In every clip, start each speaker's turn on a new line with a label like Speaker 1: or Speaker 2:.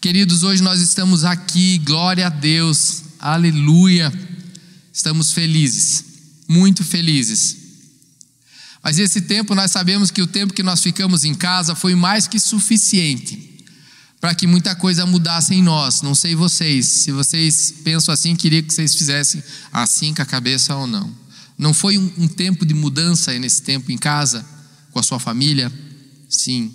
Speaker 1: Queridos, hoje nós estamos aqui, glória a Deus, aleluia. Estamos felizes, muito felizes. Mas esse tempo, nós sabemos que o tempo que nós ficamos em casa foi mais que suficiente para que muita coisa mudasse em nós. Não sei vocês, se vocês pensam assim, queria que vocês fizessem assim com a cabeça ou não. Não foi um, um tempo de mudança nesse tempo em casa, com a sua família? Sim.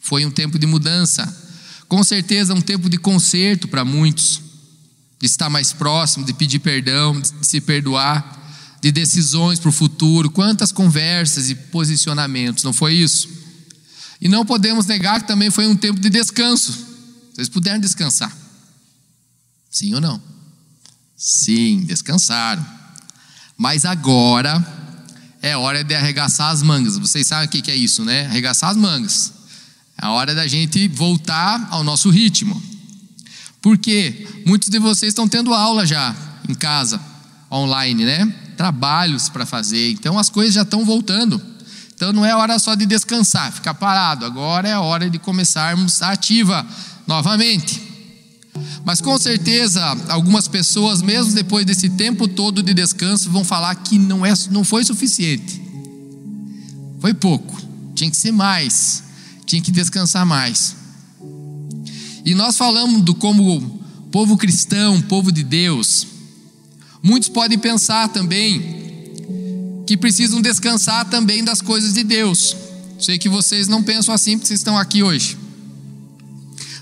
Speaker 1: Foi um tempo de mudança. Com certeza, um tempo de conserto para muitos, de estar mais próximo, de pedir perdão, de se perdoar, de decisões para o futuro. Quantas conversas e posicionamentos, não foi isso? E não podemos negar que também foi um tempo de descanso. Vocês puderam descansar? Sim ou não? Sim, descansaram. Mas agora é hora de arregaçar as mangas. Vocês sabem o que é isso, né? Arregaçar as mangas. É a hora da gente voltar ao nosso ritmo. Porque muitos de vocês estão tendo aula já em casa, online, né? Trabalhos para fazer. Então as coisas já estão voltando. Então não é hora só de descansar, ficar parado. Agora é a hora de começarmos a ativa novamente. Mas com certeza, algumas pessoas, mesmo depois desse tempo todo de descanso, vão falar que não, é, não foi suficiente. Foi pouco, tinha que ser mais, tinha que descansar mais. E nós falamos do como povo cristão, povo de Deus. Muitos podem pensar também que precisam descansar também das coisas de Deus. Sei que vocês não pensam assim porque vocês estão aqui hoje.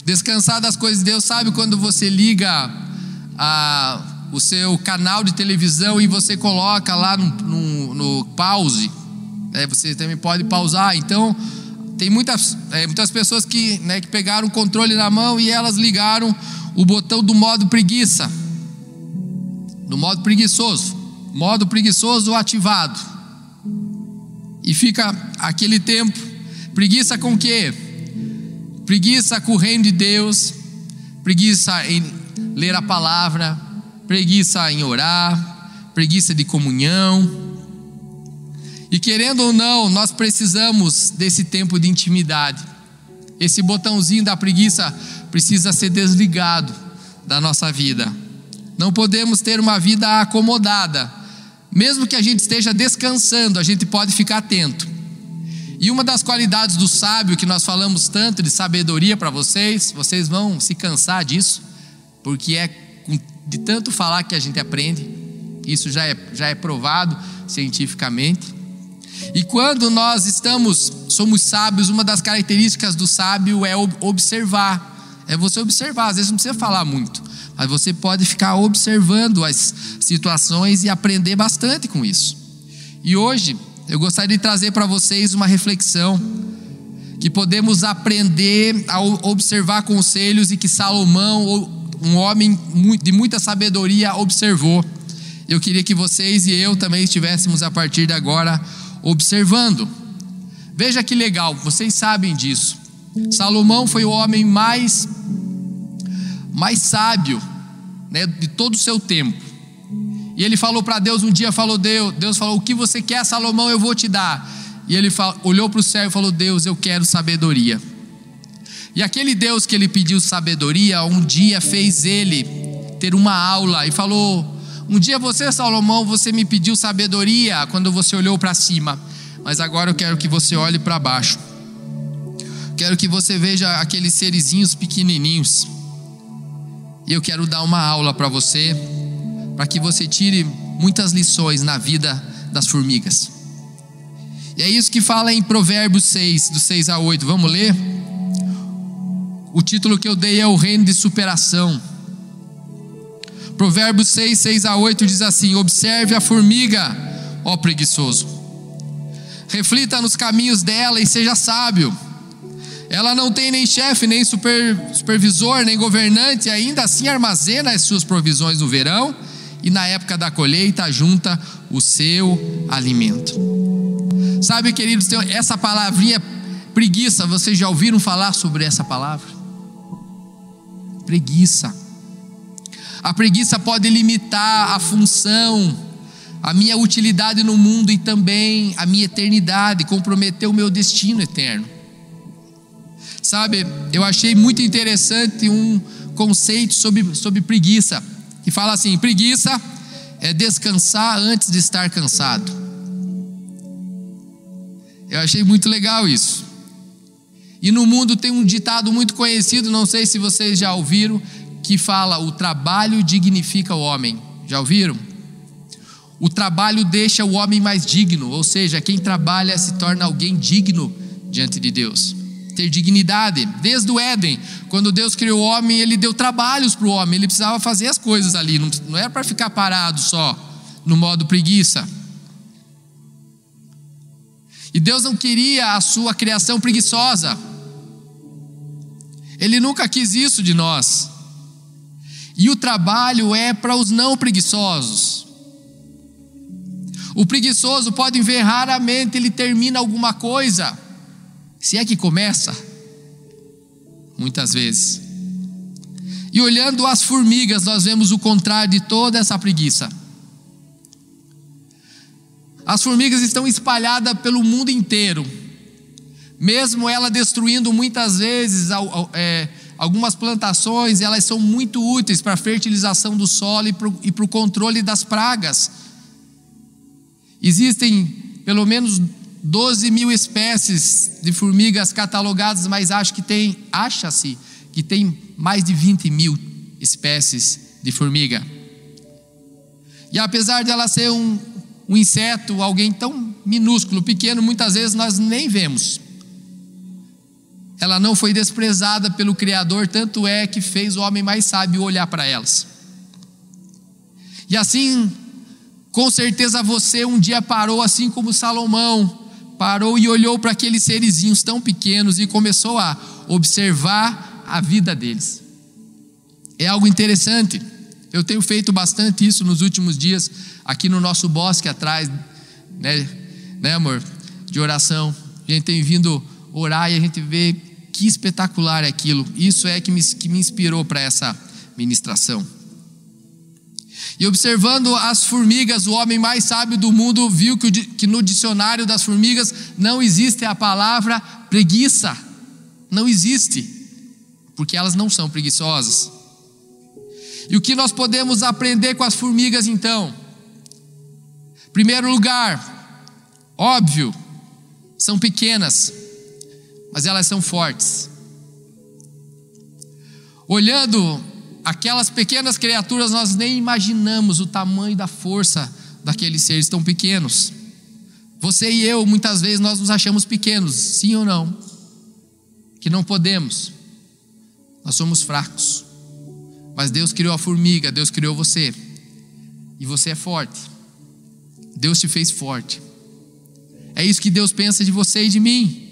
Speaker 1: Descansar das coisas de Deus, sabe quando você liga a, o seu canal de televisão e você coloca lá no, no, no pause, é, você também pode pausar. Então, tem muitas, é, muitas pessoas que, né, que pegaram o controle na mão e elas ligaram o botão do modo preguiça, do modo preguiçoso, modo preguiçoso ativado. E fica aquele tempo, preguiça com quê? preguiça com o reino de Deus, preguiça em ler a palavra, preguiça em orar, preguiça de comunhão. E querendo ou não, nós precisamos desse tempo de intimidade. Esse botãozinho da preguiça precisa ser desligado da nossa vida. Não podemos ter uma vida acomodada. Mesmo que a gente esteja descansando, a gente pode ficar atento. E uma das qualidades do sábio que nós falamos tanto de sabedoria para vocês, vocês vão se cansar disso, porque é de tanto falar que a gente aprende, isso já é, já é provado cientificamente. E quando nós estamos, somos sábios, uma das características do sábio é observar, é você observar, às vezes não precisa falar muito, mas você pode ficar observando as situações e aprender bastante com isso. E hoje eu gostaria de trazer para vocês uma reflexão que podemos aprender a observar conselhos e que Salomão, um homem de muita sabedoria, observou. Eu queria que vocês e eu também estivéssemos a partir de agora observando. Veja que legal, vocês sabem disso. Salomão foi o homem mais mais sábio né, de todo o seu tempo. E ele falou para Deus um dia, falou Deus, Deus falou: "O que você quer, Salomão, eu vou te dar". E ele falou, olhou para o céu e falou: "Deus, eu quero sabedoria". E aquele Deus que ele pediu sabedoria, um dia fez ele ter uma aula e falou: "Um dia você, Salomão, você me pediu sabedoria quando você olhou para cima, mas agora eu quero que você olhe para baixo. Quero que você veja aqueles serizinhos pequenininhos. E eu quero dar uma aula para você para que você tire muitas lições na vida das formigas. E é isso que fala em Provérbios 6, do 6 a 8. Vamos ler? O título que eu dei é O Reino de Superação. Provérbios 6, 6 a 8 diz assim: Observe a formiga, ó preguiçoso. Reflita nos caminhos dela e seja sábio. Ela não tem nem chefe, nem super, supervisor, nem governante, ainda assim armazena as suas provisões no verão e na época da colheita junta o seu alimento. Sabe, queridos, essa palavrinha preguiça, vocês já ouviram falar sobre essa palavra? Preguiça. A preguiça pode limitar a função, a minha utilidade no mundo e também a minha eternidade, comprometer o meu destino eterno. Sabe, eu achei muito interessante um conceito sobre, sobre preguiça, que fala assim: preguiça é descansar antes de estar cansado. Eu achei muito legal isso. E no mundo tem um ditado muito conhecido, não sei se vocês já ouviram, que fala: o trabalho dignifica o homem. Já ouviram? O trabalho deixa o homem mais digno, ou seja, quem trabalha se torna alguém digno diante de Deus. Ter dignidade, desde o Éden, quando Deus criou o homem, ele deu trabalhos para o homem, ele precisava fazer as coisas ali, não, era para ficar parado só, no modo preguiça. E Deus não queria a sua criação preguiçosa, Ele nunca quis isso de nós. E o trabalho é para os não preguiçosos. O preguiçoso pode ver raramente ele termina alguma coisa, se é que começa, muitas vezes. E olhando as formigas, nós vemos o contrário de toda essa preguiça. As formigas estão espalhadas pelo mundo inteiro, mesmo ela destruindo muitas vezes é, algumas plantações, elas são muito úteis para a fertilização do solo e para o controle das pragas. Existem pelo menos 12 mil espécies de formigas catalogadas, mas acho que tem, acha-se que tem mais de 20 mil espécies de formiga. E apesar de ela ser um, um inseto, alguém tão minúsculo, pequeno, muitas vezes nós nem vemos. Ela não foi desprezada pelo Criador, tanto é que fez o homem mais sábio olhar para elas. E assim com certeza você um dia parou assim como Salomão, parou e olhou para aqueles serizinhos tão pequenos e começou a observar a vida deles. É algo interessante. Eu tenho feito bastante isso nos últimos dias aqui no nosso bosque atrás, né, né amor, de oração. A gente tem vindo orar e a gente vê que espetacular é aquilo. Isso é que me, que me inspirou para essa ministração. E observando as formigas, o homem mais sábio do mundo viu que no dicionário das formigas não existe a palavra preguiça. Não existe, porque elas não são preguiçosas. E o que nós podemos aprender com as formigas então? Primeiro lugar, óbvio, são pequenas, mas elas são fortes. Olhando aquelas pequenas criaturas, nós nem imaginamos o tamanho da força daqueles seres tão pequenos. Você e eu, muitas vezes, nós nos achamos pequenos, sim ou não? Que não podemos, nós somos fracos. Mas Deus criou a formiga, Deus criou você, e você é forte. Deus te fez forte. É isso que Deus pensa de você e de mim.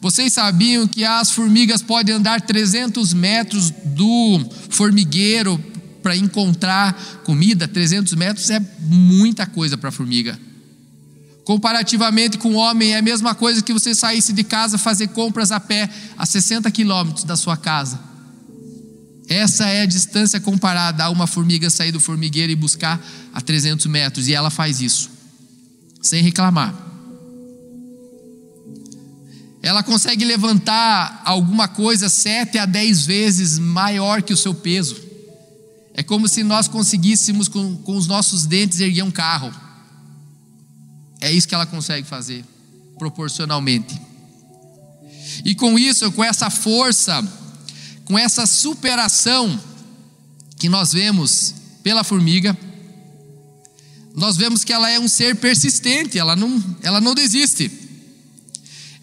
Speaker 1: Vocês sabiam que as formigas podem andar 300 metros do formigueiro para encontrar comida? 300 metros é muita coisa para a formiga. Comparativamente com o homem, é a mesma coisa que você saísse de casa fazer compras a pé a 60 quilômetros da sua casa. Essa é a distância comparada a uma formiga sair do formigueiro e buscar a 300 metros, e ela faz isso, sem reclamar ela consegue levantar alguma coisa sete a dez vezes maior que o seu peso. É como se nós conseguíssemos, com, com os nossos dentes, erguer um carro. É isso que ela consegue fazer, proporcionalmente. E com isso, com essa força, com essa superação que nós vemos pela formiga, nós vemos que ela é um ser persistente, ela não, ela não desiste.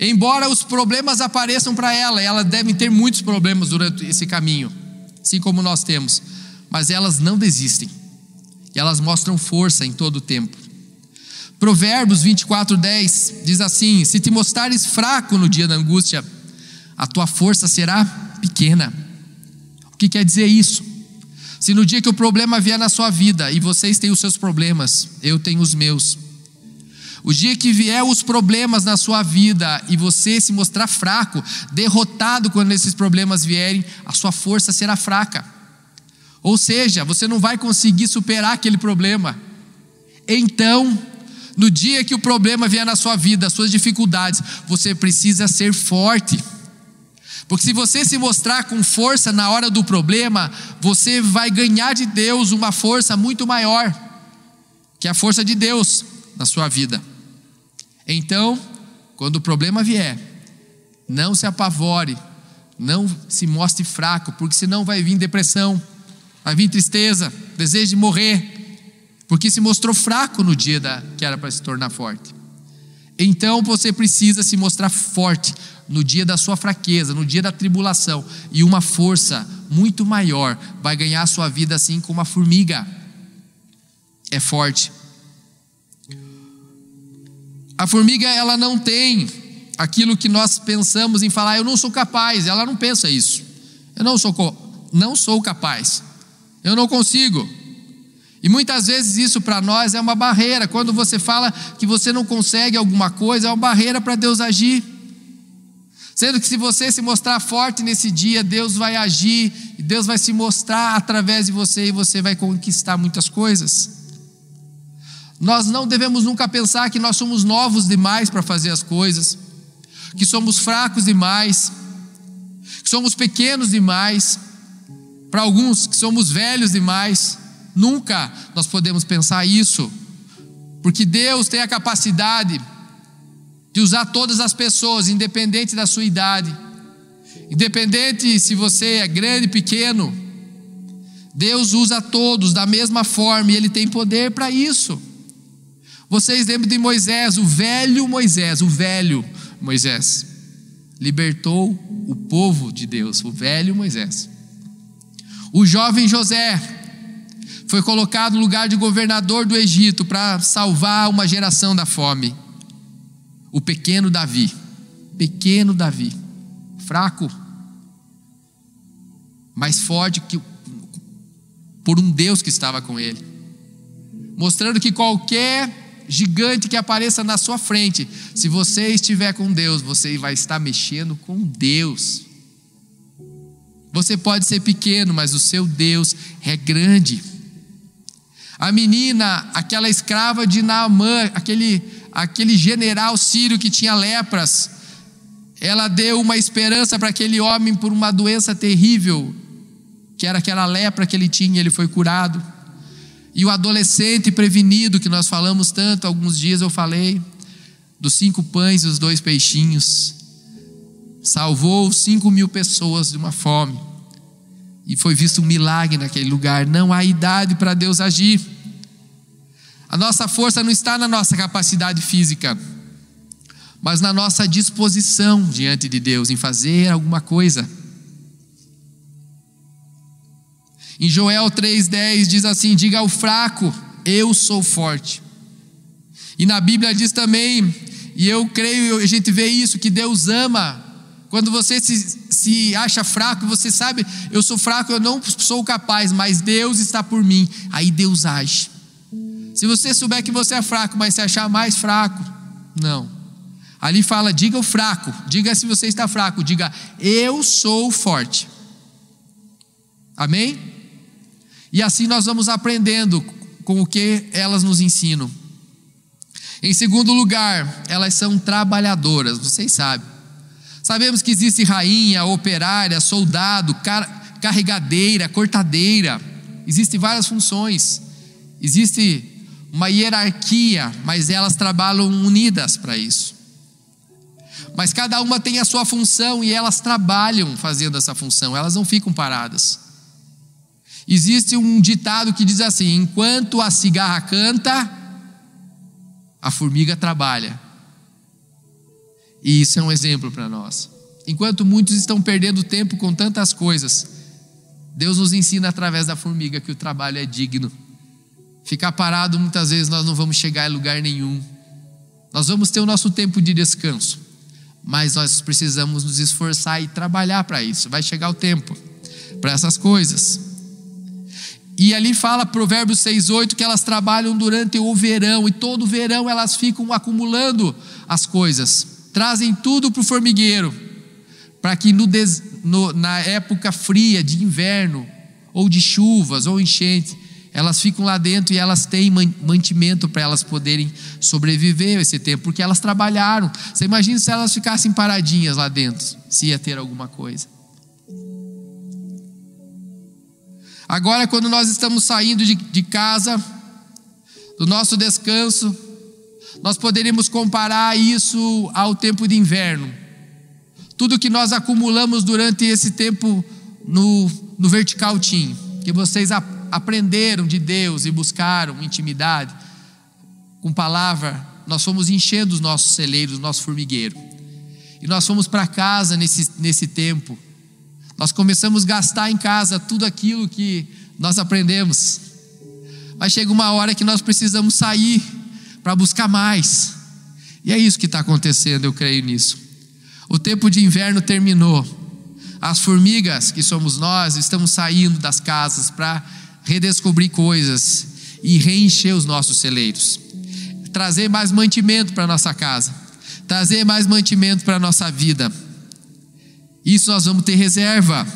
Speaker 1: Embora os problemas apareçam para ela, elas devem ter muitos problemas durante esse caminho, assim como nós temos, mas elas não desistem, e elas mostram força em todo o tempo. Provérbios 24, 10 diz assim: Se te mostrares fraco no dia da angústia, a tua força será pequena. O que quer dizer isso? Se no dia que o problema vier na sua vida, e vocês têm os seus problemas, eu tenho os meus, o dia que vier os problemas na sua vida e você se mostrar fraco, derrotado quando esses problemas vierem, a sua força será fraca. Ou seja, você não vai conseguir superar aquele problema. Então, no dia que o problema vier na sua vida, as suas dificuldades, você precisa ser forte. Porque se você se mostrar com força na hora do problema, você vai ganhar de Deus uma força muito maior, que é a força de Deus na sua vida. Então, quando o problema vier, não se apavore, não se mostre fraco, porque senão vai vir depressão, vai vir tristeza, desejo de morrer, porque se mostrou fraco no dia da, que era para se tornar forte. Então você precisa se mostrar forte no dia da sua fraqueza, no dia da tribulação, e uma força muito maior vai ganhar a sua vida assim como a formiga. É forte. A formiga ela não tem aquilo que nós pensamos em falar, eu não sou capaz, ela não pensa isso. Eu não sou não sou capaz. Eu não consigo. E muitas vezes isso para nós é uma barreira. Quando você fala que você não consegue alguma coisa, é uma barreira para Deus agir. Sendo que se você se mostrar forte nesse dia, Deus vai agir, Deus vai se mostrar através de você e você vai conquistar muitas coisas. Nós não devemos nunca pensar que nós somos novos demais para fazer as coisas, que somos fracos demais, que somos pequenos demais, para alguns que somos velhos demais. Nunca nós podemos pensar isso, porque Deus tem a capacidade de usar todas as pessoas, independente da sua idade, independente se você é grande, pequeno, Deus usa todos da mesma forma e Ele tem poder para isso. Vocês lembram de Moisés, o velho Moisés, o velho Moisés, libertou o povo de Deus, o velho Moisés. O jovem José foi colocado no lugar de governador do Egito para salvar uma geração da fome. O pequeno Davi, pequeno Davi, fraco, mais forte que por um Deus que estava com ele, mostrando que qualquer gigante que apareça na sua frente, se você estiver com Deus, você vai estar mexendo com Deus. Você pode ser pequeno, mas o seu Deus é grande. A menina, aquela escrava de Naamã, aquele aquele general sírio que tinha lepras, ela deu uma esperança para aquele homem por uma doença terrível, que era aquela lepra que ele tinha, ele foi curado. E o adolescente prevenido, que nós falamos tanto, alguns dias eu falei, dos cinco pães e os dois peixinhos, salvou cinco mil pessoas de uma fome. E foi visto um milagre naquele lugar. Não há idade para Deus agir. A nossa força não está na nossa capacidade física, mas na nossa disposição diante de Deus em fazer alguma coisa. Em Joel 3,10 diz assim: Diga ao fraco, eu sou forte. E na Bíblia diz também, e eu creio, a gente vê isso, que Deus ama. Quando você se, se acha fraco, você sabe, eu sou fraco, eu não sou capaz, mas Deus está por mim. Aí Deus age. Se você souber que você é fraco, mas se achar mais fraco, não. Ali fala, diga o fraco, diga se você está fraco, diga eu sou forte. Amém? E assim nós vamos aprendendo com o que elas nos ensinam. Em segundo lugar, elas são trabalhadoras, vocês sabem. Sabemos que existe rainha, operária, soldado, car carregadeira, cortadeira. Existem várias funções. Existe uma hierarquia, mas elas trabalham unidas para isso. Mas cada uma tem a sua função e elas trabalham fazendo essa função, elas não ficam paradas. Existe um ditado que diz assim: enquanto a cigarra canta, a formiga trabalha. E isso é um exemplo para nós. Enquanto muitos estão perdendo tempo com tantas coisas, Deus nos ensina através da formiga que o trabalho é digno. Ficar parado, muitas vezes nós não vamos chegar em lugar nenhum. Nós vamos ter o nosso tempo de descanso, mas nós precisamos nos esforçar e trabalhar para isso. Vai chegar o tempo para essas coisas. E ali fala Provérbios 6,8 que elas trabalham durante o verão, e todo verão elas ficam acumulando as coisas, trazem tudo para o formigueiro, para que no, no, na época fria de inverno, ou de chuvas, ou enchente, elas ficam lá dentro e elas têm mantimento para elas poderem sobreviver esse tempo, porque elas trabalharam. Você imagina se elas ficassem paradinhas lá dentro, se ia ter alguma coisa. Agora, quando nós estamos saindo de, de casa, do nosso descanso, nós poderíamos comparar isso ao tempo de inverno. Tudo que nós acumulamos durante esse tempo no, no vertical team, que vocês aprenderam de Deus e buscaram intimidade, com palavra, nós fomos enchendo os nossos celeiros, nosso formigueiro. E nós fomos para casa nesse, nesse tempo. Nós começamos a gastar em casa tudo aquilo que nós aprendemos. Mas chega uma hora que nós precisamos sair para buscar mais. E é isso que está acontecendo, eu creio nisso. O tempo de inverno terminou. As formigas, que somos nós, estamos saindo das casas para redescobrir coisas e reencher os nossos celeiros. Trazer mais mantimento para nossa casa, trazer mais mantimento para nossa vida. Isso nós vamos ter reserva.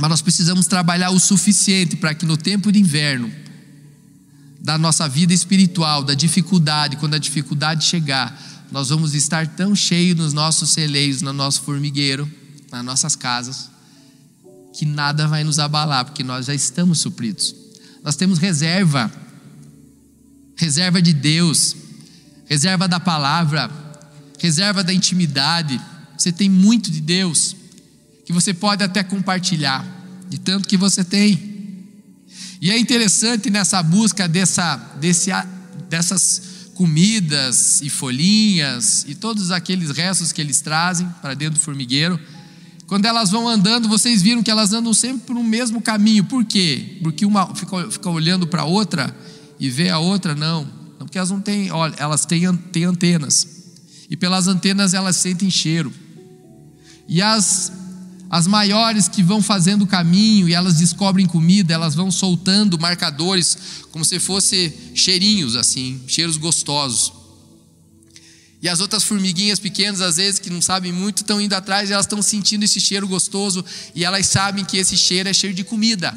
Speaker 1: Mas nós precisamos trabalhar o suficiente para que no tempo de inverno da nossa vida espiritual, da dificuldade, quando a dificuldade chegar, nós vamos estar tão cheios nos nossos celeiros, no nosso formigueiro, nas nossas casas, que nada vai nos abalar, porque nós já estamos supridos. Nós temos reserva, reserva de Deus, reserva da palavra, reserva da intimidade. Você tem muito de Deus, que você pode até compartilhar, de tanto que você tem. E é interessante nessa busca dessa, desse, dessas comidas e folhinhas e todos aqueles restos que eles trazem para dentro do formigueiro. Quando elas vão andando, vocês viram que elas andam sempre no mesmo caminho. Por quê? Porque uma fica, fica olhando para a outra e vê a outra? Não. Porque elas não têm, olha, elas têm, têm antenas. E pelas antenas elas sentem cheiro. E as as maiores que vão fazendo o caminho e elas descobrem comida, elas vão soltando marcadores como se fosse cheirinhos assim, cheiros gostosos. E as outras formiguinhas pequenas, às vezes, que não sabem muito, estão indo atrás e elas estão sentindo esse cheiro gostoso e elas sabem que esse cheiro é cheiro de comida,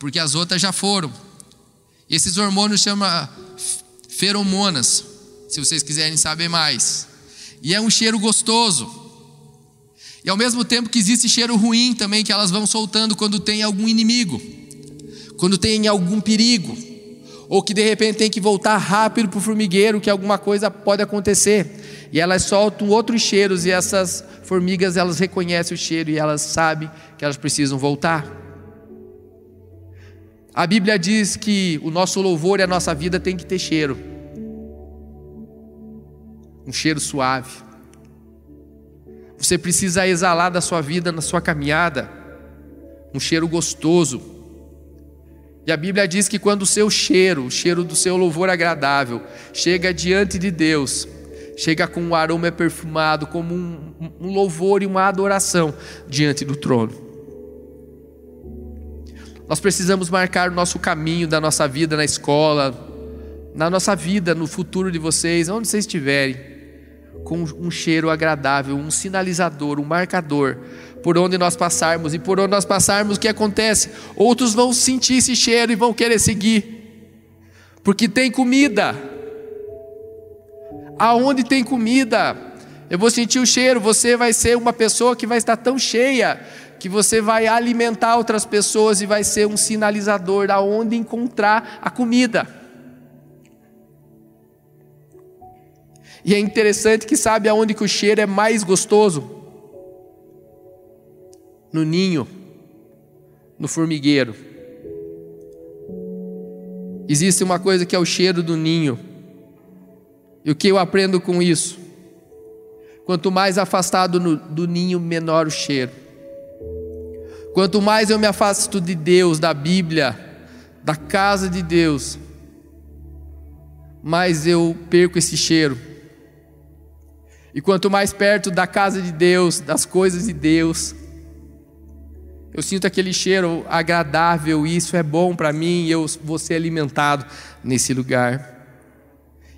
Speaker 1: porque as outras já foram. E esses hormônios chama feromonas, se vocês quiserem saber mais. E é um cheiro gostoso. E ao mesmo tempo que existe cheiro ruim também que elas vão soltando quando tem algum inimigo, quando tem algum perigo, ou que de repente tem que voltar rápido para o formigueiro, que alguma coisa pode acontecer. E elas soltam outros cheiros e essas formigas elas reconhecem o cheiro e elas sabem que elas precisam voltar. A Bíblia diz que o nosso louvor e a nossa vida tem que ter cheiro. Um cheiro suave. Você precisa exalar da sua vida, na sua caminhada, um cheiro gostoso. E a Bíblia diz que quando o seu cheiro, o cheiro do seu louvor agradável, chega diante de Deus, chega com um aroma perfumado, como um, um louvor e uma adoração diante do trono. Nós precisamos marcar o nosso caminho da nossa vida na escola, na nossa vida, no futuro de vocês, onde vocês estiverem com um cheiro agradável, um sinalizador, um marcador, por onde nós passarmos. E por onde nós passarmos, o que acontece? Outros vão sentir esse cheiro e vão querer seguir, porque tem comida. Aonde tem comida, eu vou sentir o cheiro. Você vai ser uma pessoa que vai estar tão cheia que você vai alimentar outras pessoas e vai ser um sinalizador aonde encontrar a comida. E é interessante que sabe aonde que o cheiro é mais gostoso? No ninho, no formigueiro. Existe uma coisa que é o cheiro do ninho. E o que eu aprendo com isso? Quanto mais afastado no, do ninho, menor o cheiro. Quanto mais eu me afasto de Deus, da Bíblia, da casa de Deus, mais eu perco esse cheiro. E quanto mais perto da casa de Deus, das coisas de Deus, eu sinto aquele cheiro agradável, isso é bom para mim, eu vou ser alimentado nesse lugar.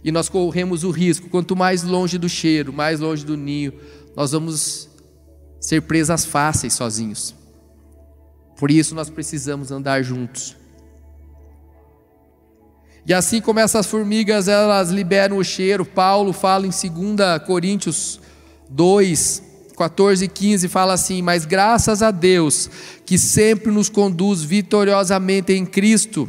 Speaker 1: E nós corremos o risco, quanto mais longe do cheiro, mais longe do ninho, nós vamos ser presas fáceis sozinhos. Por isso nós precisamos andar juntos. E assim como essas formigas, elas liberam o cheiro. Paulo fala em 2 Coríntios 2, 14 e 15, fala assim: Mas graças a Deus, que sempre nos conduz vitoriosamente em Cristo,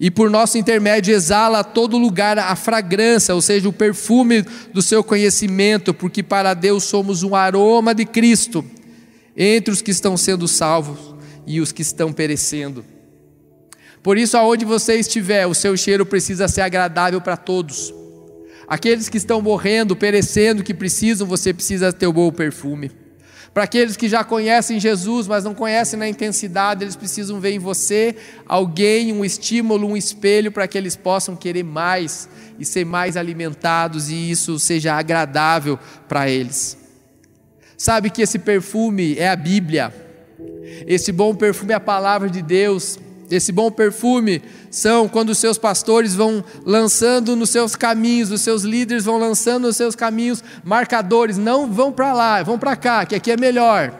Speaker 1: e por nosso intermédio exala a todo lugar a fragrância, ou seja, o perfume do seu conhecimento, porque para Deus somos um aroma de Cristo entre os que estão sendo salvos e os que estão perecendo. Por isso, aonde você estiver, o seu cheiro precisa ser agradável para todos. Aqueles que estão morrendo, perecendo, que precisam, você precisa ter o bom perfume. Para aqueles que já conhecem Jesus, mas não conhecem na intensidade, eles precisam ver em você alguém, um estímulo, um espelho para que eles possam querer mais e ser mais alimentados e isso seja agradável para eles. Sabe que esse perfume é a Bíblia, esse bom perfume é a palavra de Deus, esse bom perfume são quando os seus pastores vão lançando nos seus caminhos, os seus líderes vão lançando nos seus caminhos marcadores, não vão para lá, vão para cá, que aqui é melhor.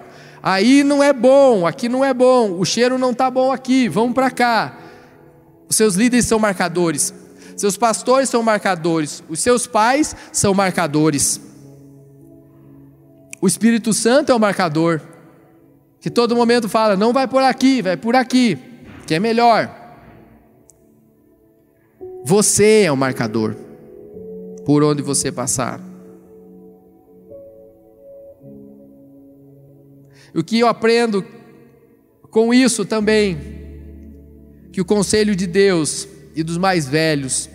Speaker 1: Aí não é bom, aqui não é bom, o cheiro não está bom aqui, vão para cá. Os seus líderes são marcadores, seus pastores são marcadores, os seus pais são marcadores. O Espírito Santo é o marcador, que todo momento fala: não vai por aqui, vai por aqui que é melhor. Você é o marcador por onde você passar. O que eu aprendo com isso também, que o conselho de Deus e dos mais velhos,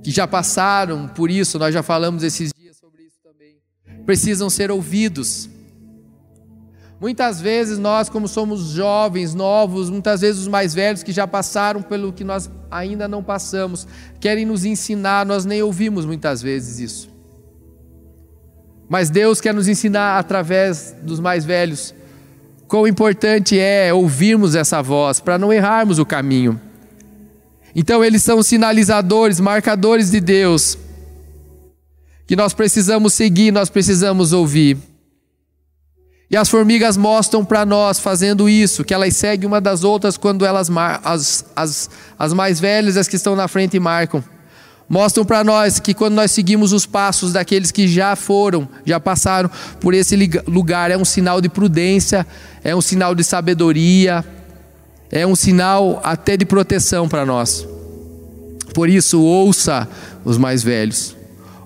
Speaker 1: que já passaram por isso, nós já falamos esses dias sobre isso também, precisam ser ouvidos. Muitas vezes nós, como somos jovens, novos, muitas vezes os mais velhos que já passaram pelo que nós ainda não passamos, querem nos ensinar, nós nem ouvimos muitas vezes isso. Mas Deus quer nos ensinar através dos mais velhos quão importante é ouvirmos essa voz para não errarmos o caminho. Então eles são sinalizadores, marcadores de Deus que nós precisamos seguir, nós precisamos ouvir. E as formigas mostram para nós, fazendo isso, que elas seguem uma das outras quando elas, as, as, as mais velhas, as que estão na frente, marcam. Mostram para nós que quando nós seguimos os passos daqueles que já foram, já passaram por esse lugar, é um sinal de prudência, é um sinal de sabedoria, é um sinal até de proteção para nós. Por isso, ouça os mais velhos,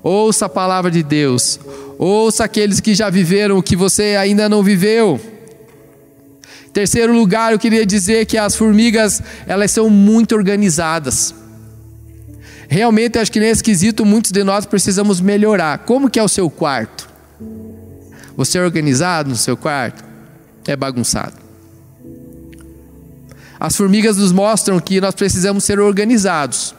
Speaker 1: ouça a palavra de Deus, Ouça aqueles que já viveram o que você ainda não viveu. Terceiro lugar, eu queria dizer que as formigas, elas são muito organizadas. Realmente, acho que nesse quesito, muitos de nós precisamos melhorar. Como que é o seu quarto? Você é organizado no seu quarto? É bagunçado. As formigas nos mostram que nós precisamos ser organizados.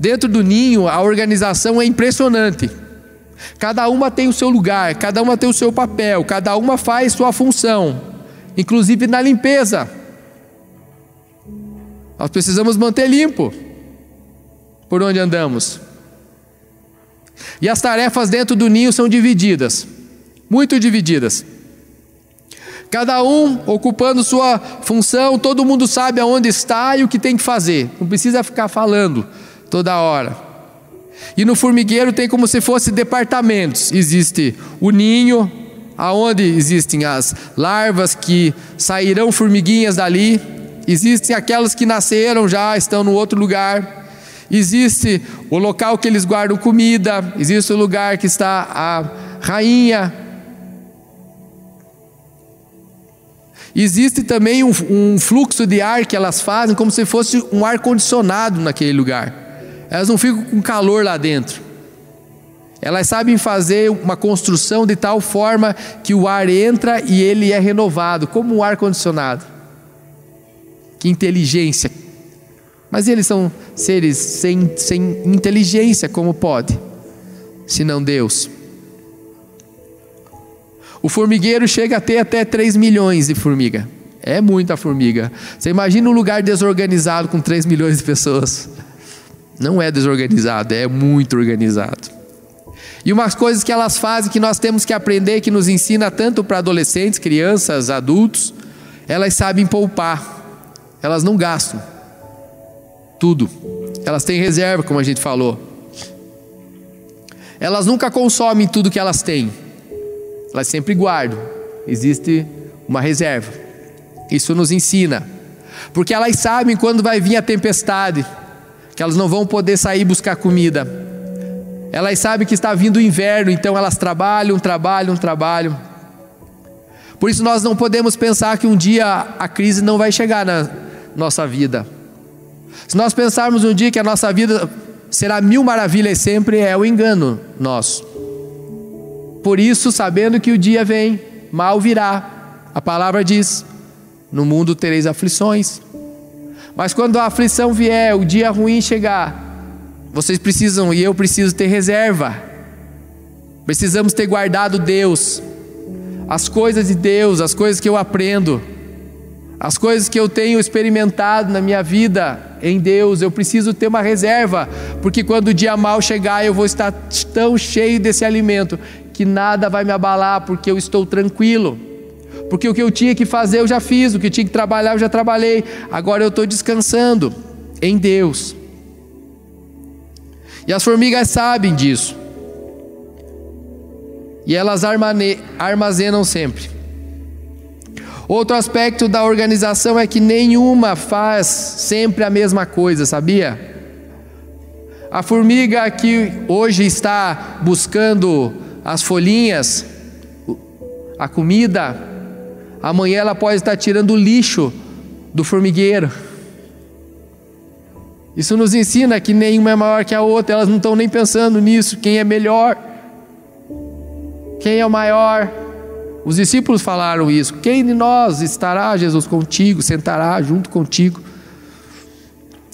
Speaker 1: Dentro do ninho, a organização é impressionante. Cada uma tem o seu lugar, cada uma tem o seu papel, cada uma faz sua função, inclusive na limpeza. Nós precisamos manter limpo por onde andamos. E as tarefas dentro do ninho são divididas, muito divididas. Cada um ocupando sua função, todo mundo sabe aonde está e o que tem que fazer. Não precisa ficar falando toda hora. E no formigueiro tem como se fosse departamentos. Existe o ninho, aonde existem as larvas que sairão formiguinhas dali. Existem aquelas que nasceram já, estão no outro lugar. Existe o local que eles guardam comida, existe o lugar que está a rainha. Existe também um, um fluxo de ar que elas fazem como se fosse um ar condicionado naquele lugar. Elas não ficam com calor lá dentro. Elas sabem fazer uma construção de tal forma que o ar entra e ele é renovado, como um ar condicionado. Que inteligência. Mas eles são seres sem, sem inteligência, como pode? Se não Deus. O formigueiro chega a ter até 3 milhões de formiga. É muita formiga. Você imagina um lugar desorganizado com 3 milhões de pessoas. Não é desorganizado, é muito organizado. E umas coisas que elas fazem que nós temos que aprender, que nos ensina tanto para adolescentes, crianças, adultos, elas sabem poupar, elas não gastam tudo, elas têm reserva, como a gente falou. Elas nunca consomem tudo que elas têm, elas sempre guardam, existe uma reserva. Isso nos ensina, porque elas sabem quando vai vir a tempestade, que elas não vão poder sair buscar comida elas sabem que está vindo o inverno, então elas trabalham, trabalham, trabalham. Por isso nós não podemos pensar que um dia a crise não vai chegar na nossa vida. Se nós pensarmos um dia que a nossa vida será mil maravilhas sempre, é o engano nosso. Por isso, sabendo que o dia vem, mal virá. A palavra diz: No mundo tereis aflições. Mas quando a aflição vier, o dia ruim chegar, vocês precisam e eu preciso ter reserva. Precisamos ter guardado Deus, as coisas de Deus, as coisas que eu aprendo, as coisas que eu tenho experimentado na minha vida em Deus. Eu preciso ter uma reserva, porque quando o dia mal chegar, eu vou estar tão cheio desse alimento que nada vai me abalar, porque eu estou tranquilo. Porque o que eu tinha que fazer eu já fiz, o que eu tinha que trabalhar eu já trabalhei. Agora eu estou descansando em Deus. E as formigas sabem disso. E elas armazenam sempre. Outro aspecto da organização é que nenhuma faz sempre a mesma coisa, sabia? A formiga que hoje está buscando as folhinhas, a comida, amanhã ela pode estar tirando o lixo do formigueiro. Isso nos ensina que nenhuma é maior que a outra, elas não estão nem pensando nisso, quem é melhor, quem é o maior. Os discípulos falaram isso: quem de nós estará, Jesus, contigo, sentará junto contigo?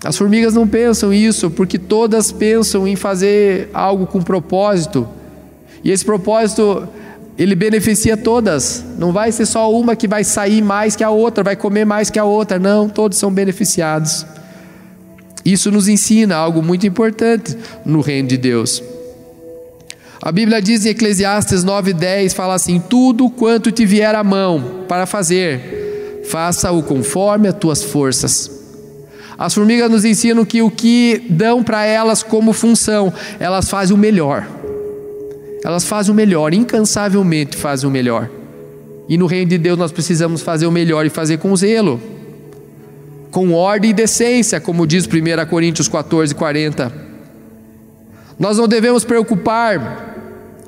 Speaker 1: As formigas não pensam isso, porque todas pensam em fazer algo com propósito, e esse propósito ele beneficia todas. Não vai ser só uma que vai sair mais que a outra, vai comer mais que a outra. Não, todos são beneficiados. Isso nos ensina algo muito importante no reino de Deus. A Bíblia diz em Eclesiastes 9:10 fala assim: "Tudo quanto te vier à mão para fazer, faça-o conforme as tuas forças." As formigas nos ensinam que o que dão para elas como função, elas fazem o melhor. Elas fazem o melhor, incansavelmente fazem o melhor. E no reino de Deus nós precisamos fazer o melhor e fazer com zelo com ordem e decência, como diz 1 Coríntios 14, 40. Nós não devemos preocupar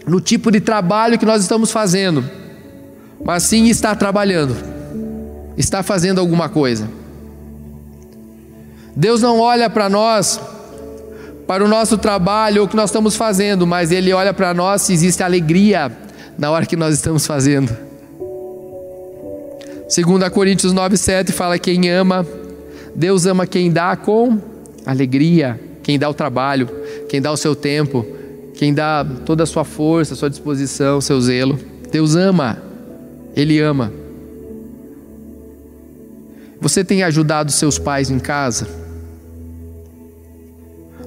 Speaker 1: no tipo de trabalho que nós estamos fazendo, mas sim estar trabalhando, estar fazendo alguma coisa. Deus não olha para nós, para o nosso trabalho ou o que nós estamos fazendo, mas Ele olha para nós se existe alegria na hora que nós estamos fazendo. 2 Coríntios 9,7 fala: quem ama Deus ama quem dá com alegria, quem dá o trabalho, quem dá o seu tempo, quem dá toda a sua força, sua disposição, seu zelo. Deus ama, Ele ama. Você tem ajudado seus pais em casa?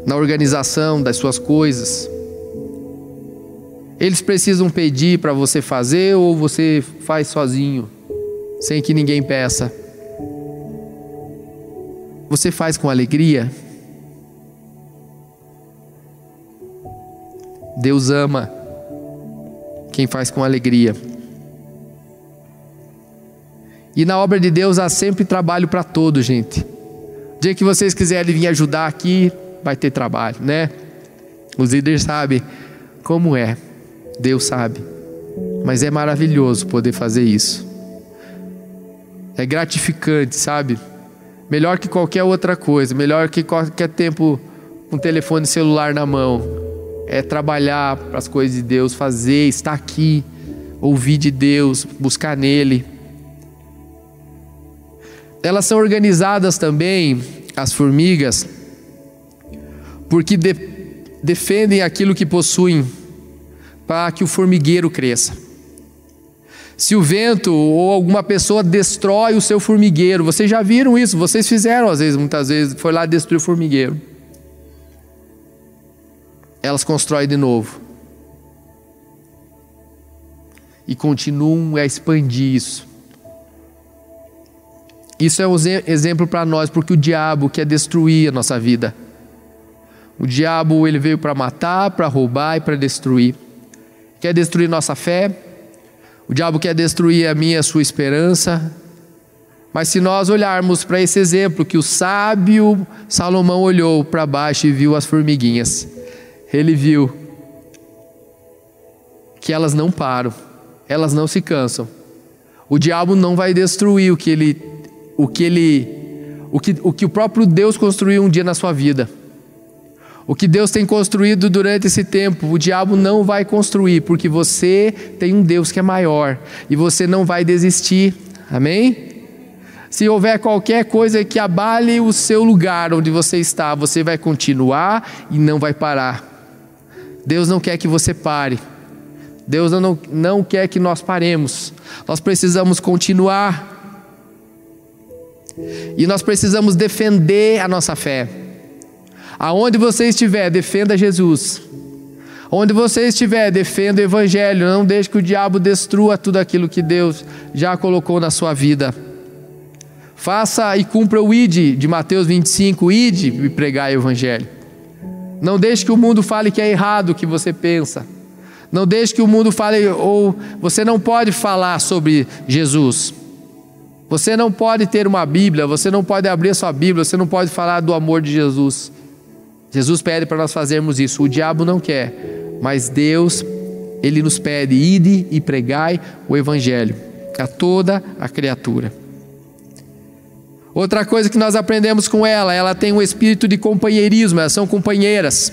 Speaker 1: Na organização das suas coisas? Eles precisam pedir para você fazer ou você faz sozinho, sem que ninguém peça? Você faz com alegria? Deus ama quem faz com alegria. E na obra de Deus há sempre trabalho para todos, gente. O dia que vocês quiserem vir ajudar aqui, vai ter trabalho, né? Os líderes sabem como é, Deus sabe. Mas é maravilhoso poder fazer isso. É gratificante, sabe? melhor que qualquer outra coisa, melhor que qualquer tempo com um telefone celular na mão. É trabalhar para as coisas de Deus, fazer, estar aqui, ouvir de Deus, buscar nele. Elas são organizadas também, as formigas, porque de, defendem aquilo que possuem para que o formigueiro cresça. Se o vento ou alguma pessoa destrói o seu formigueiro, vocês já viram isso, vocês fizeram às vezes, muitas vezes, foi lá destruir o formigueiro. Elas constroem de novo.
Speaker 2: e continuam a expandir isso. Isso é um exemplo para nós, porque o diabo quer destruir a nossa vida. O diabo ele veio para matar, para roubar e para destruir. Quer destruir nossa fé. O diabo quer destruir a minha, a sua esperança. Mas se nós olharmos para esse exemplo que o sábio Salomão olhou para baixo e viu as formiguinhas, ele viu que elas não param, elas não se cansam. O diabo não vai destruir o que ele o que ele o que, o que o próprio Deus construiu um dia na sua vida. O que Deus tem construído durante esse tempo, o diabo não vai construir, porque você tem um Deus que é maior e você não vai desistir. Amém? Se houver qualquer coisa que abale o seu lugar onde você está, você vai continuar e não vai parar. Deus não quer que você pare. Deus não, não quer que nós paremos. Nós precisamos continuar. E nós precisamos defender a nossa fé. Aonde você estiver, defenda Jesus. Onde você estiver, defenda o Evangelho. Não deixe que o diabo destrua tudo aquilo que Deus já colocou na sua vida. Faça e cumpra o ID de Mateus 25, ID e pregar o Evangelho. Não deixe que o mundo fale que é errado o que você pensa. Não deixe que o mundo fale, ou você não pode falar sobre Jesus. Você não pode ter uma Bíblia, você não pode abrir sua Bíblia, você não pode falar do amor de Jesus. Jesus pede para nós fazermos isso. O diabo não quer, mas Deus, ele nos pede: ide e pregai o evangelho a toda a criatura. Outra coisa que nós aprendemos com ela, ela tem um espírito de companheirismo, elas são companheiras.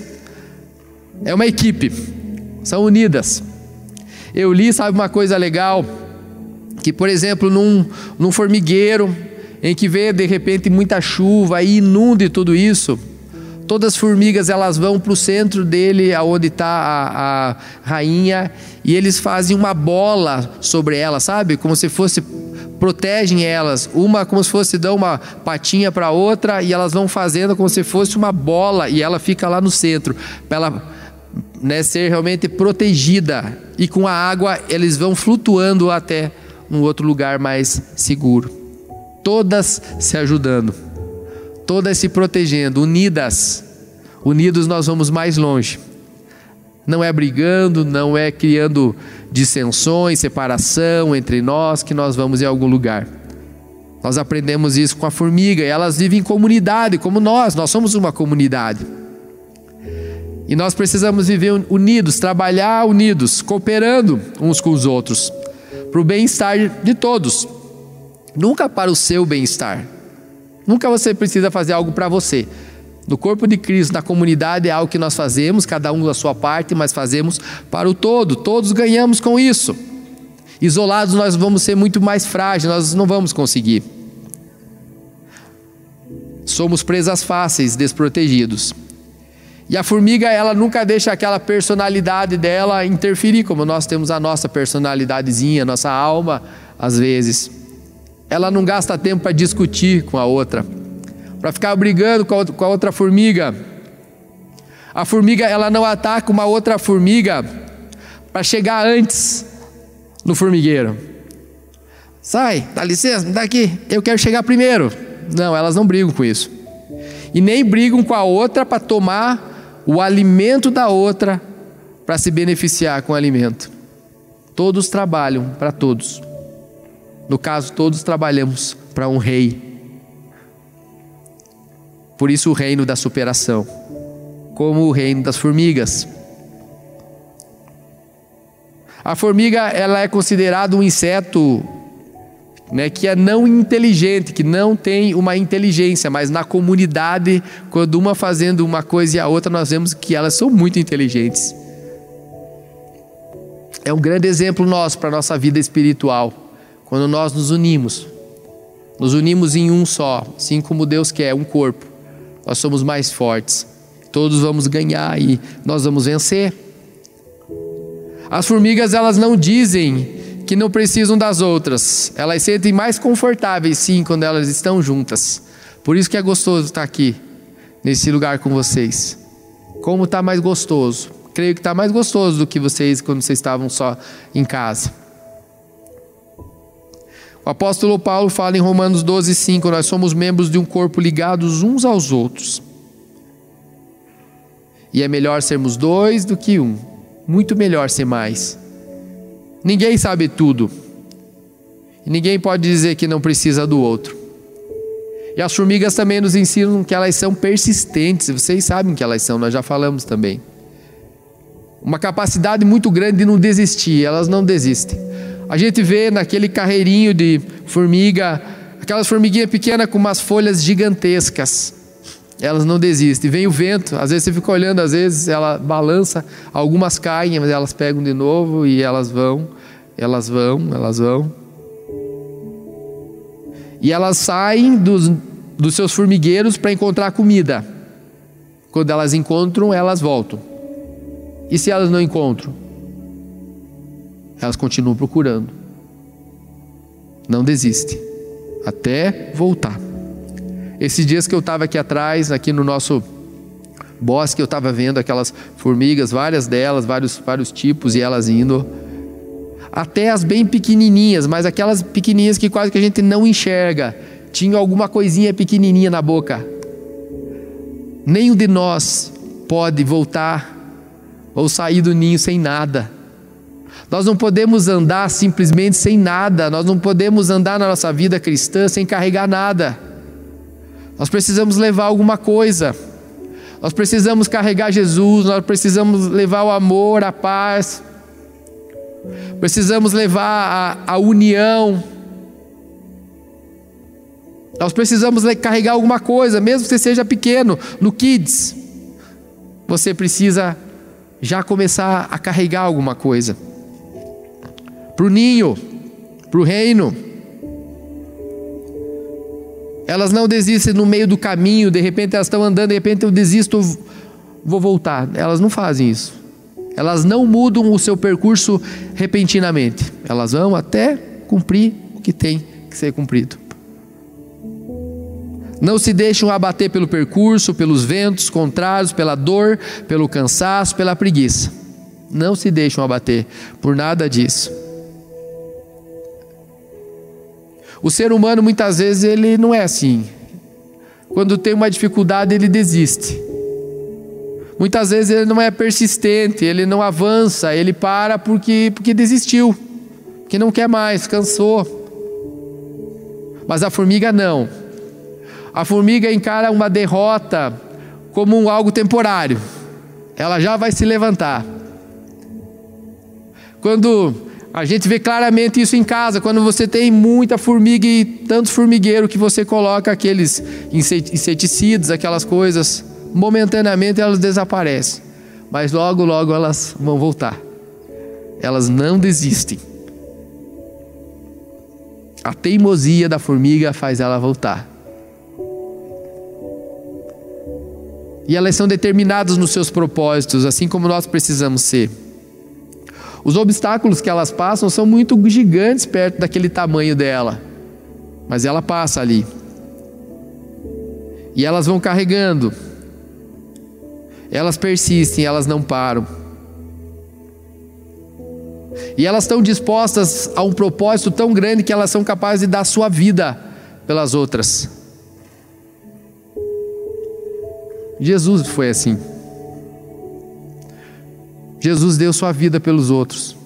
Speaker 2: É uma equipe, são unidas. Eu li, sabe uma coisa legal? Que, por exemplo, num, num formigueiro, em que vê de repente muita chuva e inunde tudo isso, todas as formigas elas vão para o centro dele, aonde está a, a, rainha, e eles fazem uma bola sobre ela, sabe? Como se fosse protegem elas, uma como se fosse dão uma patinha para outra e elas vão fazendo como se fosse uma bola e ela fica lá no centro para ela né, ser realmente protegida e com a água eles vão flutuando até um outro lugar mais seguro. Todas se ajudando, todas se protegendo, unidas. Unidos nós vamos mais longe. Não é brigando, não é criando dissensões, separação entre nós que nós vamos em algum lugar. Nós aprendemos isso com a formiga, elas vivem em comunidade, como nós, nós somos uma comunidade. E nós precisamos viver unidos, trabalhar unidos, cooperando uns com os outros, para o bem-estar de todos, nunca para o seu bem-estar. Nunca você precisa fazer algo para você, no corpo de Cristo, na comunidade, é algo que nós fazemos, cada um da sua parte, mas fazemos para o todo. Todos ganhamos com isso. Isolados, nós vamos ser muito mais frágeis, nós não vamos conseguir. Somos presas fáceis, desprotegidos. E a formiga, ela nunca deixa aquela personalidade dela interferir, como nós temos a nossa personalidadezinha, nossa alma, às vezes. Ela não gasta tempo para discutir com a outra para ficar brigando com a, outra formiga. A formiga ela não ataca uma outra formiga para chegar antes no formigueiro. Sai, dá licença, me dá aqui, eu quero chegar primeiro. Não, elas não brigam com isso. E nem brigam com a outra para tomar o alimento da outra para se beneficiar com o alimento. Todos trabalham para todos. No caso, todos trabalhamos para um rei por isso o reino da superação, como o reino das formigas. A formiga ela é considerada um inseto né, que é não inteligente, que não tem uma inteligência, mas na comunidade, quando uma fazendo uma coisa e a outra, nós vemos que elas são muito inteligentes. É um grande exemplo nosso para a nossa vida espiritual, quando nós nos unimos, nos unimos em um só, assim como Deus quer, um corpo nós somos mais fortes. Todos vamos ganhar e nós vamos vencer. As formigas, elas não dizem que não precisam das outras. Elas sentem mais confortáveis, sim, quando elas estão juntas. Por isso que é gostoso estar aqui, nesse lugar com vocês. Como está mais gostoso? Creio que está mais gostoso do que vocês quando vocês estavam só em casa. O apóstolo Paulo fala em Romanos 12, 5: Nós somos membros de um corpo ligados uns aos outros. E é melhor sermos dois do que um. Muito melhor ser mais. Ninguém sabe tudo. E ninguém pode dizer que não precisa do outro. E as formigas também nos ensinam que elas são persistentes. Vocês sabem que elas são, nós já falamos também. Uma capacidade muito grande de não desistir, elas não desistem. A gente vê naquele carreirinho de formiga, aquelas formiguinhas pequenas com umas folhas gigantescas. Elas não desistem. Vem o vento, às vezes você fica olhando, às vezes ela balança, algumas caem, mas elas pegam de novo e elas vão, elas vão, elas vão. E elas saem dos, dos seus formigueiros para encontrar comida. Quando elas encontram, elas voltam. E se elas não encontram? Elas continuam procurando. Não desiste até voltar. Esses dias que eu estava aqui atrás, aqui no nosso bosque, eu estava vendo aquelas formigas, várias delas, vários, vários tipos, e elas indo. Até as bem pequenininhas, mas aquelas pequenininhas que quase que a gente não enxerga tinha alguma coisinha pequenininha na boca. Nenhum de nós pode voltar ou sair do ninho sem nada. Nós não podemos andar simplesmente sem nada, nós não podemos andar na nossa vida cristã sem carregar nada. Nós precisamos levar alguma coisa. Nós precisamos carregar Jesus, nós precisamos levar o amor, a paz. Precisamos levar a, a união nós precisamos carregar alguma coisa, mesmo que seja pequeno, no Kids. Você precisa já começar a carregar alguma coisa. Para o ninho, para o reino. Elas não desistem no meio do caminho, de repente elas estão andando, de repente eu desisto, vou voltar. Elas não fazem isso. Elas não mudam o seu percurso repentinamente. Elas vão até cumprir o que tem que ser cumprido. Não se deixam abater pelo percurso, pelos ventos contrários, pela dor, pelo cansaço, pela preguiça. Não se deixam abater por nada disso. O ser humano muitas vezes ele não é assim. Quando tem uma dificuldade, ele desiste. Muitas vezes ele não é persistente, ele não avança, ele para porque, porque desistiu, porque não quer mais, cansou. Mas a formiga não. A formiga encara uma derrota como algo temporário. Ela já vai se levantar. Quando a gente vê claramente isso em casa, quando você tem muita formiga e tanto formigueiro que você coloca aqueles inseticidas, aquelas coisas, momentaneamente elas desaparecem, mas logo, logo elas vão voltar. Elas não desistem. A teimosia da formiga faz ela voltar. E elas são determinadas nos seus propósitos, assim como nós precisamos ser. Os obstáculos que elas passam são muito gigantes perto daquele tamanho dela, mas ela passa ali. E elas vão carregando, elas persistem, elas não param. E elas estão dispostas a um propósito tão grande que elas são capazes de dar sua vida pelas outras. Jesus foi assim. Jesus deu sua vida pelos outros,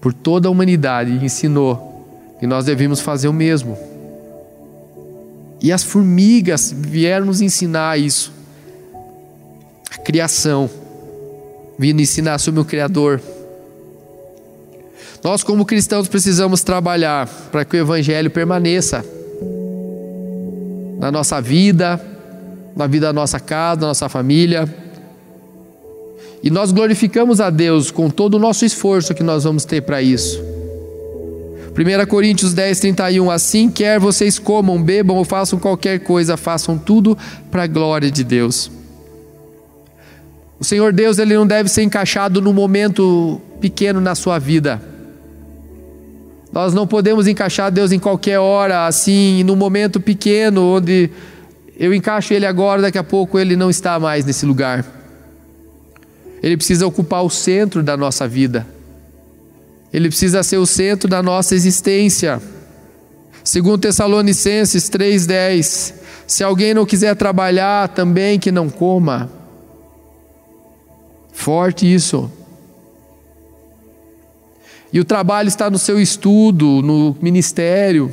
Speaker 2: por toda a humanidade, e ensinou que nós devemos fazer o mesmo. E as formigas vieram nos ensinar isso. A criação, vindo ensinar sobre o Criador. Nós, como cristãos, precisamos trabalhar para que o Evangelho permaneça na nossa vida, na vida da nossa casa, da nossa família. E nós glorificamos a Deus com todo o nosso esforço que nós vamos ter para isso. 1 Coríntios 10, 31. Assim, quer vocês comam, bebam ou façam qualquer coisa, façam tudo para a glória de Deus. O Senhor Deus ele não deve ser encaixado num momento pequeno na sua vida. Nós não podemos encaixar Deus em qualquer hora, assim, num momento pequeno, onde eu encaixo ele agora, daqui a pouco ele não está mais nesse lugar. Ele precisa ocupar o centro da nossa vida. Ele precisa ser o centro da nossa existência. Segundo Tessalonicenses 3:10, se alguém não quiser trabalhar, também que não coma. Forte isso. E o trabalho está no seu estudo, no ministério.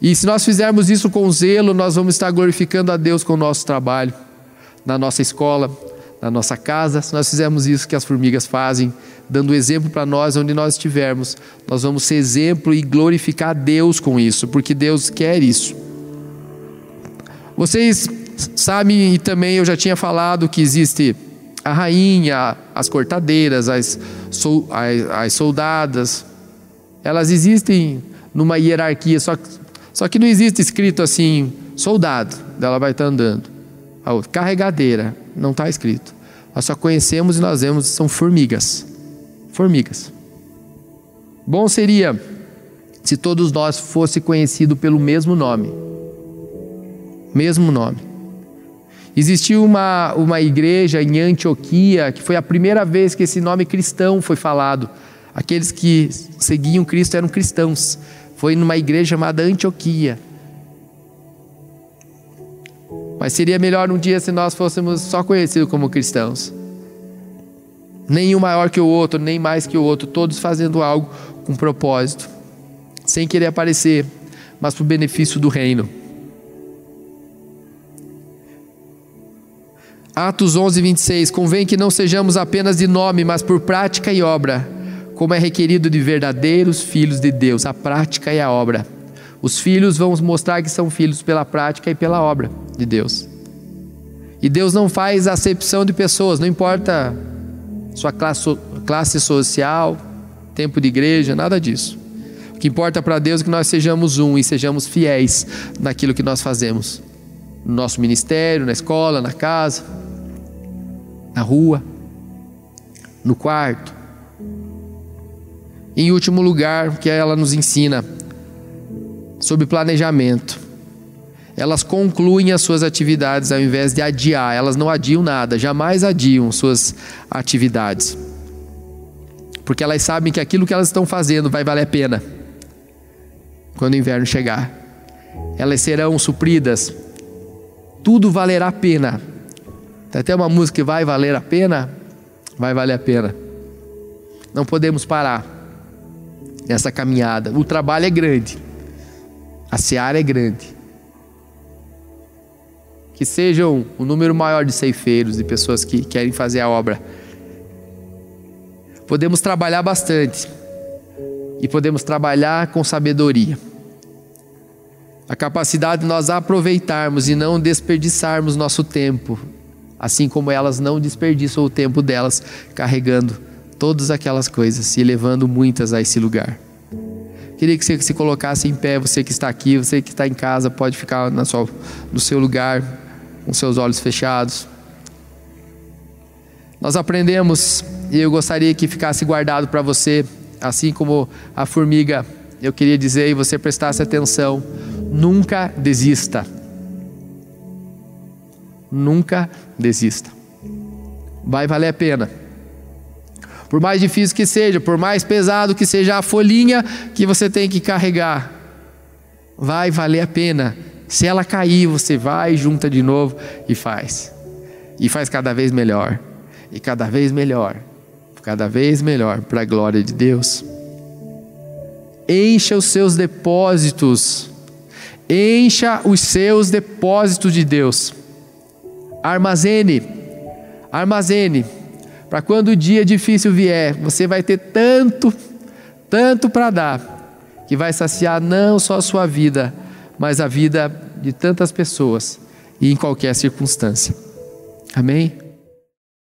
Speaker 2: E se nós fizermos isso com zelo, nós vamos estar glorificando a Deus com o nosso trabalho, na nossa escola, na nossa casa. Se nós fizermos isso que as formigas fazem, dando exemplo para nós onde nós estivermos, nós vamos ser exemplo e glorificar Deus com isso, porque Deus quer isso. Vocês sabem, e também eu já tinha falado que existe a rainha, as cortadeiras, as, as, as soldadas, elas existem numa hierarquia, só, só que não existe escrito assim, soldado, ela vai estar andando. A outra, carregadeira, não está escrito. Nós só conhecemos e nós vemos, são formigas. Formigas. Bom seria se todos nós fosse conhecido pelo mesmo nome. Mesmo nome. Existiu uma, uma igreja em Antioquia que foi a primeira vez que esse nome cristão foi falado. Aqueles que seguiam Cristo eram cristãos. Foi numa igreja chamada Antioquia. Mas seria melhor um dia se nós fôssemos só conhecidos como cristãos. Nenhum maior que o outro, nem mais que o outro, todos fazendo algo com propósito, sem querer aparecer, mas para o benefício do reino. Atos 11, 26. Convém que não sejamos apenas de nome, mas por prática e obra, como é requerido de verdadeiros filhos de Deus, a prática e a obra. Os filhos vão mostrar que são filhos pela prática e pela obra de Deus. E Deus não faz acepção de pessoas, não importa sua classe, classe social, tempo de igreja, nada disso. O que importa para Deus é que nós sejamos um e sejamos fiéis naquilo que nós fazemos. No nosso ministério, na escola, na casa na rua, no quarto. Em último lugar, que ela nos ensina sobre planejamento. Elas concluem as suas atividades ao invés de adiar, elas não adiam nada, jamais adiam suas atividades. Porque elas sabem que aquilo que elas estão fazendo vai valer a pena quando o inverno chegar. Elas serão supridas, tudo valerá a pena tem até uma música que vai valer a pena? Vai valer a pena. Não podemos parar nessa caminhada. O trabalho é grande, a seara é grande. Que sejam um número maior de ceifeiros, de pessoas que querem fazer a obra. Podemos trabalhar bastante e podemos trabalhar com sabedoria. A capacidade de nós aproveitarmos e não desperdiçarmos nosso tempo assim como elas não desperdiçam o tempo delas carregando todas aquelas coisas e levando muitas a esse lugar. Queria que você se colocasse em pé, você que está aqui, você que está em casa, pode ficar na sua, no seu lugar, com seus olhos fechados. Nós aprendemos, e eu gostaria que ficasse guardado para você, assim como a formiga, eu queria dizer, e você prestasse atenção: nunca desista. Nunca desista. Vai valer a pena. Por mais difícil que seja, por mais pesado que seja a folhinha que você tem que carregar, vai valer a pena. Se ela cair, você vai, junta de novo e faz. E faz cada vez melhor. E cada vez melhor. Cada vez melhor para a glória de Deus. Encha os seus depósitos. Encha os seus depósitos de Deus. Armazene, armazene, para quando o dia difícil vier, você vai ter tanto, tanto para dar, que vai saciar não só a sua vida, mas a vida de tantas pessoas e em qualquer circunstância. Amém?